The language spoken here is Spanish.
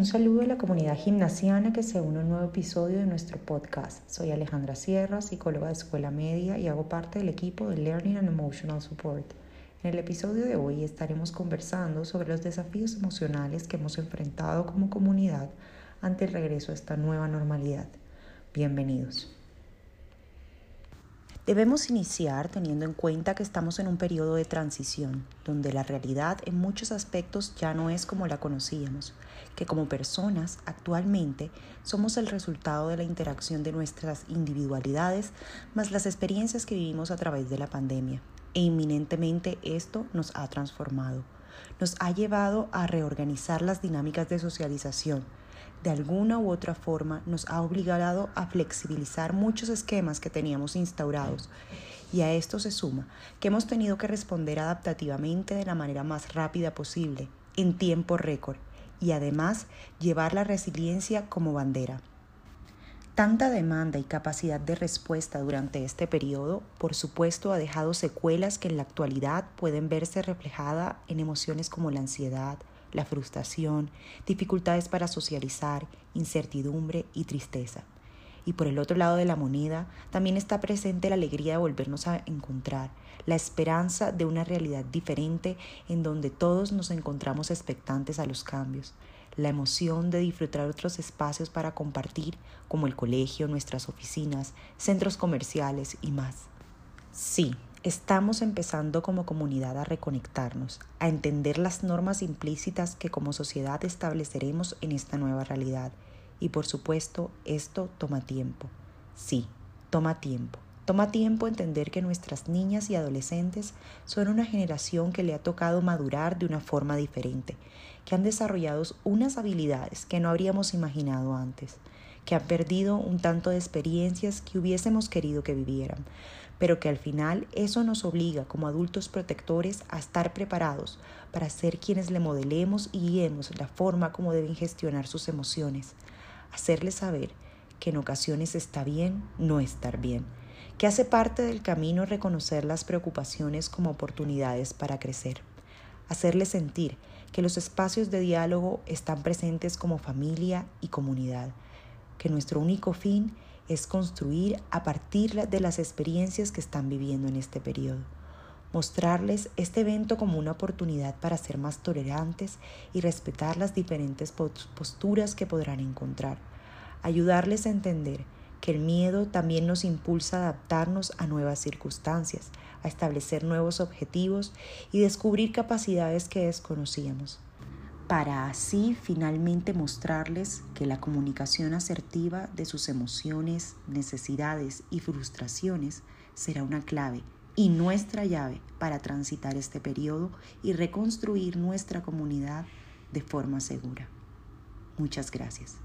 Un saludo a la comunidad gimnasiana que se une a un nuevo episodio de nuestro podcast. Soy Alejandra Sierra, psicóloga de escuela media y hago parte del equipo de Learning and Emotional Support. En el episodio de hoy estaremos conversando sobre los desafíos emocionales que hemos enfrentado como comunidad ante el regreso a esta nueva normalidad. Bienvenidos. Debemos iniciar teniendo en cuenta que estamos en un periodo de transición, donde la realidad en muchos aspectos ya no es como la conocíamos, que como personas actualmente somos el resultado de la interacción de nuestras individualidades más las experiencias que vivimos a través de la pandemia. E inminentemente esto nos ha transformado, nos ha llevado a reorganizar las dinámicas de socialización, de alguna u otra forma nos ha obligado a flexibilizar muchos esquemas que teníamos instaurados. Y a esto se suma que hemos tenido que responder adaptativamente de la manera más rápida posible, en tiempo récord, y además llevar la resiliencia como bandera. Tanta demanda y capacidad de respuesta durante este periodo, por supuesto, ha dejado secuelas que en la actualidad pueden verse reflejadas en emociones como la ansiedad, la frustración, dificultades para socializar, incertidumbre y tristeza. Y por el otro lado de la moneda también está presente la alegría de volvernos a encontrar, la esperanza de una realidad diferente en donde todos nos encontramos expectantes a los cambios, la emoción de disfrutar otros espacios para compartir, como el colegio, nuestras oficinas, centros comerciales y más. Sí, Estamos empezando como comunidad a reconectarnos, a entender las normas implícitas que como sociedad estableceremos en esta nueva realidad. Y por supuesto, esto toma tiempo. Sí, toma tiempo. Toma tiempo entender que nuestras niñas y adolescentes son una generación que le ha tocado madurar de una forma diferente, que han desarrollado unas habilidades que no habríamos imaginado antes, que han perdido un tanto de experiencias que hubiésemos querido que vivieran, pero que al final eso nos obliga como adultos protectores a estar preparados para ser quienes le modelemos y guiemos la forma como deben gestionar sus emociones, hacerles saber que en ocasiones está bien no estar bien, que hace parte del camino reconocer las preocupaciones como oportunidades para crecer, hacerles sentir que los espacios de diálogo están presentes como familia y comunidad, que nuestro único fin es construir a partir de las experiencias que están viviendo en este periodo. Mostrarles este evento como una oportunidad para ser más tolerantes y respetar las diferentes posturas que podrán encontrar. Ayudarles a entender que el miedo también nos impulsa a adaptarnos a nuevas circunstancias, a establecer nuevos objetivos y descubrir capacidades que desconocíamos para así finalmente mostrarles que la comunicación asertiva de sus emociones, necesidades y frustraciones será una clave y nuestra llave para transitar este periodo y reconstruir nuestra comunidad de forma segura. Muchas gracias.